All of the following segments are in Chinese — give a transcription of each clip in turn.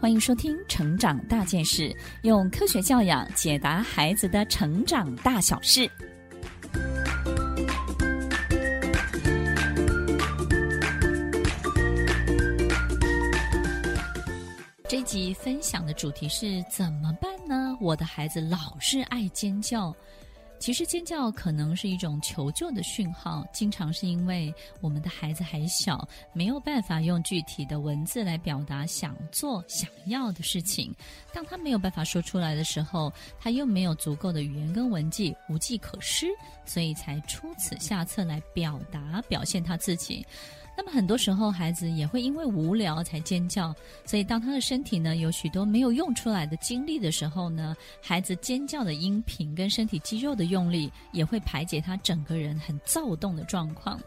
欢迎收听《成长大件事》，用科学教养解答孩子的成长大小事。这集分享的主题是怎么办呢？我的孩子老是爱尖叫。其实尖叫可能是一种求救的讯号，经常是因为我们的孩子还小，没有办法用具体的文字来表达想做、想要的事情。当他没有办法说出来的时候，他又没有足够的语言跟文字，无计可施，所以才出此下策来表达、表现他自己。那么很多时候，孩子也会因为无聊才尖叫，所以当他的身体呢有许多没有用出来的精力的时候呢，孩子尖叫的音频跟身体肌肉的用力也会排解他整个人很躁动的状况。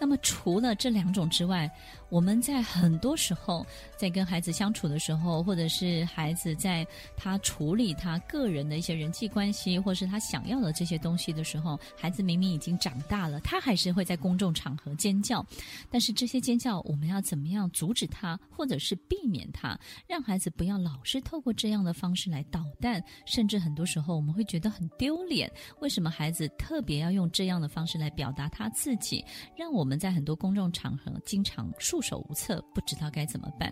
那么除了这两种之外，我们在很多时候在跟孩子相处的时候，或者是孩子在他处理他个人的一些人际关系，或是他想要的这些东西的时候，孩子明明已经长大了，他还是会在公众场合尖叫。但是这些尖叫，我们要怎么样阻止他，或者是避免他，让孩子不要老是透过这样的方式来捣蛋，甚至很多时候我们会觉得很丢脸。为什么孩子特别要用这样的方式来表达他自己，让我们我们在很多公众场合经常束手无策，不知道该怎么办。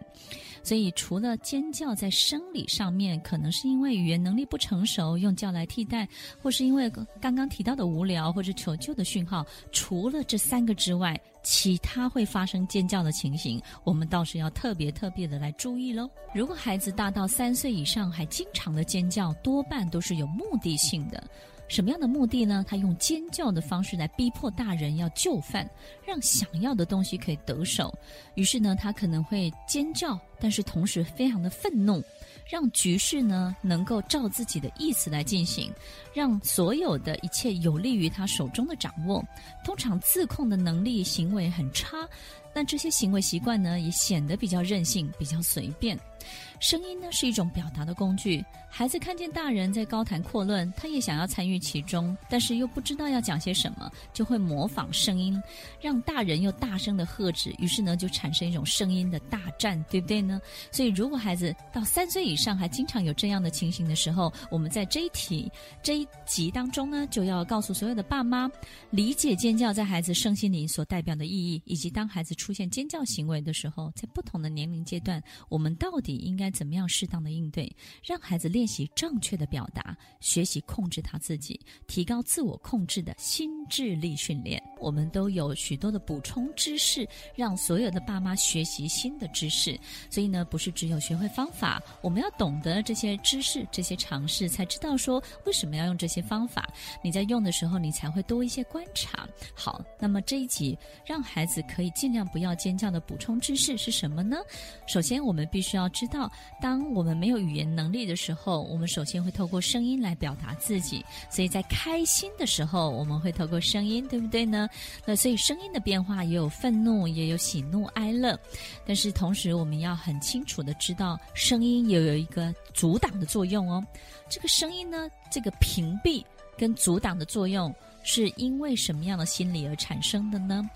所以，除了尖叫在生理上面，可能是因为语言能力不成熟，用叫来替代，或是因为刚刚提到的无聊或者求救的讯号。除了这三个之外，其他会发生尖叫的情形，我们倒是要特别特别的来注意喽。如果孩子大到三岁以上还经常的尖叫，多半都是有目的性的。什么样的目的呢？他用尖叫的方式来逼迫大人要就范，让想要的东西可以得手。于是呢，他可能会尖叫，但是同时非常的愤怒，让局势呢能够照自己的意思来进行，让所有的一切有利于他手中的掌握。通常自控的能力行为很差，但这些行为习惯呢也显得比较任性，比较随便。声音呢是一种表达的工具。孩子看见大人在高谈阔论，他也想要参与其中，但是又不知道要讲些什么，就会模仿声音，让大人又大声的喝止。于是呢，就产生一种声音的大战，对不对呢？所以，如果孩子到三岁以上还经常有这样的情形的时候，我们在这一题这一集当中呢，就要告诉所有的爸妈，理解尖叫在孩子身心里所代表的意义，以及当孩子出现尖叫行为的时候，在不同的年龄阶段，我们到底应该该。怎么样适当的应对，让孩子练习正确的表达，学习控制他自己，提高自我控制的心智力训练。我们都有许多的补充知识，让所有的爸妈学习新的知识。所以呢，不是只有学会方法，我们要懂得这些知识、这些常识，才知道说为什么要用这些方法。你在用的时候，你才会多一些观察。好，那么这一集让孩子可以尽量不要尖叫的补充知识是什么呢？首先，我们必须要知道。当我们没有语言能力的时候，我们首先会透过声音来表达自己。所以在开心的时候，我们会透过声音，对不对呢？那所以声音的变化也有愤怒，也有喜怒哀乐。但是同时，我们要很清楚的知道，声音也有一个阻挡的作用哦。这个声音呢，这个屏蔽跟阻挡的作用，是因为什么样的心理而产生的呢？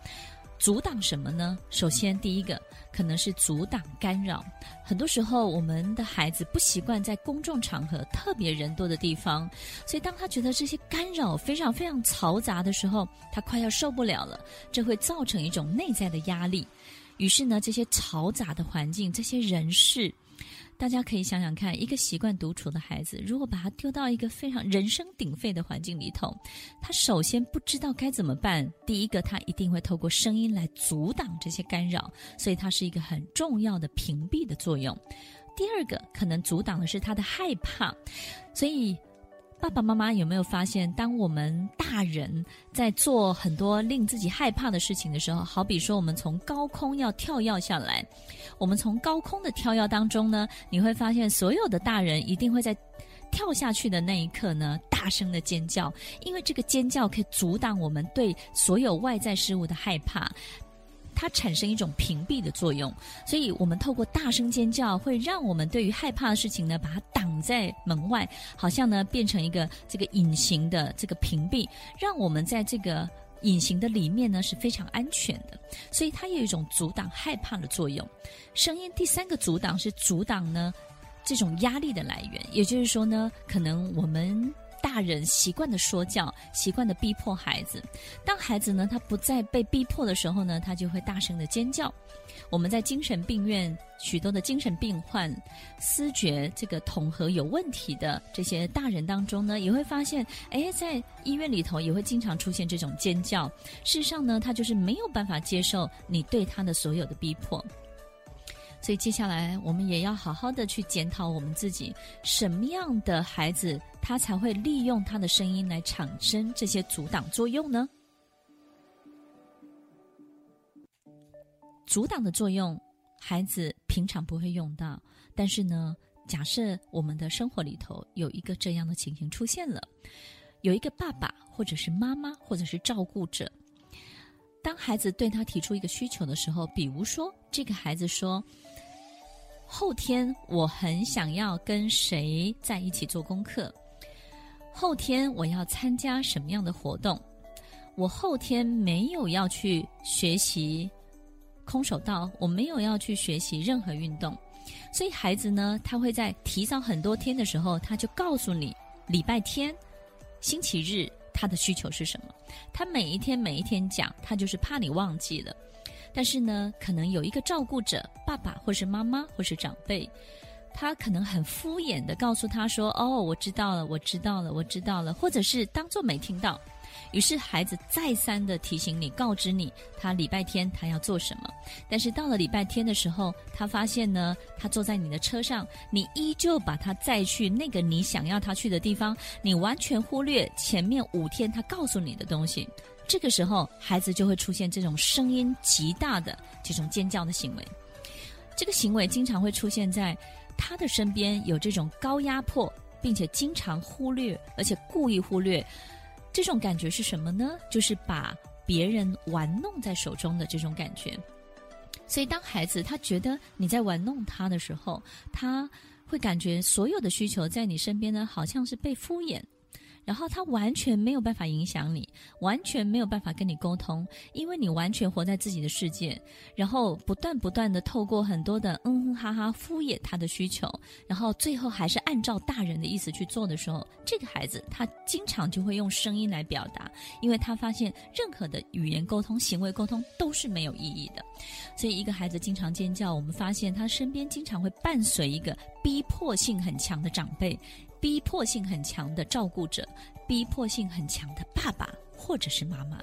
阻挡什么呢？首先，第一个可能是阻挡干扰。很多时候，我们的孩子不习惯在公众场合特别人多的地方，所以当他觉得这些干扰非常非常嘈杂的时候，他快要受不了了。这会造成一种内在的压力。于是呢，这些嘈杂的环境，这些人事。大家可以想想看，一个习惯独处的孩子，如果把他丢到一个非常人声鼎沸的环境里头，他首先不知道该怎么办。第一个，他一定会透过声音来阻挡这些干扰，所以它是一个很重要的屏蔽的作用。第二个，可能阻挡的是他的害怕，所以。爸爸妈妈有没有发现，当我们大人在做很多令自己害怕的事情的时候，好比说我们从高空要跳跃下来，我们从高空的跳跃当中呢，你会发现所有的大人一定会在跳下去的那一刻呢，大声的尖叫，因为这个尖叫可以阻挡我们对所有外在事物的害怕。它产生一种屏蔽的作用，所以我们透过大声尖叫，会让我们对于害怕的事情呢，把它挡在门外，好像呢变成一个这个隐形的这个屏蔽，让我们在这个隐形的里面呢是非常安全的，所以它有一种阻挡害怕的作用。声音第三个阻挡是阻挡呢这种压力的来源，也就是说呢，可能我们。大人习惯的说教，习惯的逼迫孩子。当孩子呢，他不再被逼迫的时候呢，他就会大声的尖叫。我们在精神病院，许多的精神病患、思觉这个统合有问题的这些大人当中呢，也会发现，哎，在医院里头也会经常出现这种尖叫。事实上呢，他就是没有办法接受你对他的所有的逼迫。所以接下来我们也要好好的去检讨我们自己，什么样的孩子他才会利用他的声音来产生这些阻挡作用呢？阻挡的作用，孩子平常不会用到，但是呢，假设我们的生活里头有一个这样的情形出现了，有一个爸爸或者是妈妈或者是照顾者，当孩子对他提出一个需求的时候，比如说这个孩子说。后天我很想要跟谁在一起做功课。后天我要参加什么样的活动？我后天没有要去学习空手道，我没有要去学习任何运动。所以孩子呢，他会在提早很多天的时候，他就告诉你礼拜天、星期日他的需求是什么。他每一天每一天讲，他就是怕你忘记了。但是呢，可能有一个照顾者，爸爸或是妈妈或是长辈，他可能很敷衍的告诉他说：“哦，我知道了，我知道了，我知道了。”或者是当做没听到。于是孩子再三的提醒你，告知你他礼拜天他要做什么。但是到了礼拜天的时候，他发现呢，他坐在你的车上，你依旧把他载去那个你想要他去的地方，你完全忽略前面五天他告诉你的东西。这个时候，孩子就会出现这种声音极大的这种尖叫的行为。这个行为经常会出现在他的身边，有这种高压迫，并且经常忽略，而且故意忽略。这种感觉是什么呢？就是把别人玩弄在手中的这种感觉。所以，当孩子他觉得你在玩弄他的时候，他会感觉所有的需求在你身边呢，好像是被敷衍。然后他完全没有办法影响你，完全没有办法跟你沟通，因为你完全活在自己的世界，然后不断不断的透过很多的嗯哼哈哈敷衍他的需求，然后最后还是按照大人的意思去做的时候，这个孩子他经常就会用声音来表达，因为他发现任何的语言沟通、行为沟通都是没有意义的，所以一个孩子经常尖叫，我们发现他身边经常会伴随一个逼迫性很强的长辈。逼迫性很强的照顾者，逼迫性很强的爸爸或者是妈妈。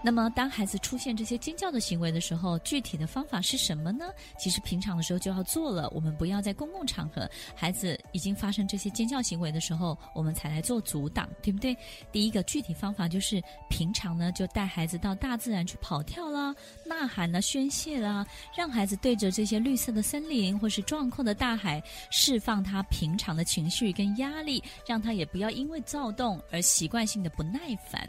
那么，当孩子出现这些尖叫的行为的时候，具体的方法是什么呢？其实平常的时候就要做了。我们不要在公共场合，孩子已经发生这些尖叫行为的时候，我们才来做阻挡，对不对？第一个具体方法就是平常呢，就带孩子到大自然去跑跳啦、呐喊啦、宣泄啦，让孩子对着这些绿色的森林或是壮阔的大海，释放他平常的情绪跟压力，让他也不要因为躁动而习惯性的不耐烦。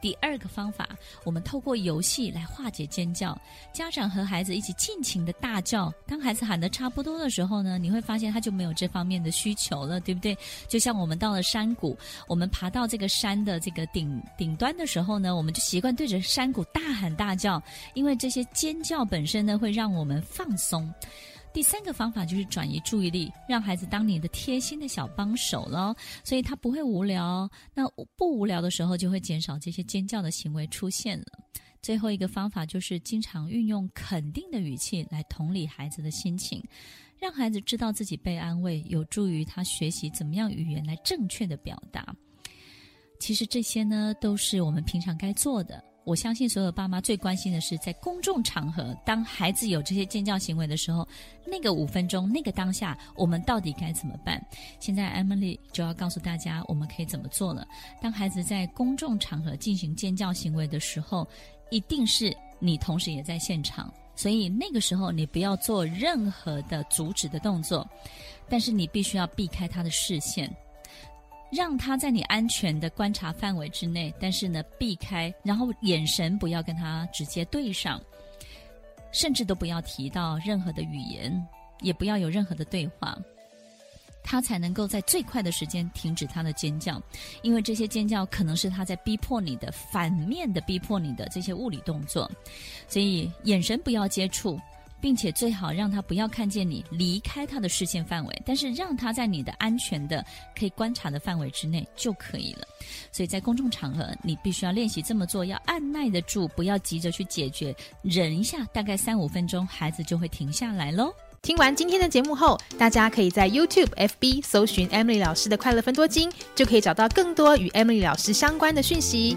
第二个方法，我们透过游戏来化解尖叫。家长和孩子一起尽情的大叫，当孩子喊得差不多的时候呢，你会发现他就没有这方面的需求了，对不对？就像我们到了山谷，我们爬到这个山的这个顶顶端的时候呢，我们就习惯对着山谷大喊大叫，因为这些尖叫本身呢，会让我们放松。第三个方法就是转移注意力，让孩子当你的贴心的小帮手咯，所以他不会无聊。那不无聊的时候，就会减少这些尖叫的行为出现了。最后一个方法就是经常运用肯定的语气来同理孩子的心情，让孩子知道自己被安慰，有助于他学习怎么样语言来正确的表达。其实这些呢，都是我们平常该做的。我相信所有爸妈最关心的是，在公众场合，当孩子有这些尖叫行为的时候，那个五分钟，那个当下，我们到底该怎么办？现在 Emily 就要告诉大家，我们可以怎么做了。当孩子在公众场合进行尖叫行为的时候，一定是你同时也在现场，所以那个时候你不要做任何的阻止的动作，但是你必须要避开他的视线。让他在你安全的观察范围之内，但是呢，避开，然后眼神不要跟他直接对上，甚至都不要提到任何的语言，也不要有任何的对话。他才能够在最快的时间停止他的尖叫，因为这些尖叫可能是他在逼迫你的，反面的逼迫你的这些物理动作，所以眼神不要接触。并且最好让他不要看见你，离开他的视线范围，但是让他在你的安全的可以观察的范围之内就可以了。所以在公众场合，你必须要练习这么做，要按耐得住，不要急着去解决，忍一下，大概三五分钟，孩子就会停下来喽。听完今天的节目后，大家可以在 YouTube、FB 搜寻 Emily 老师的快乐分多金，就可以找到更多与 Emily 老师相关的讯息。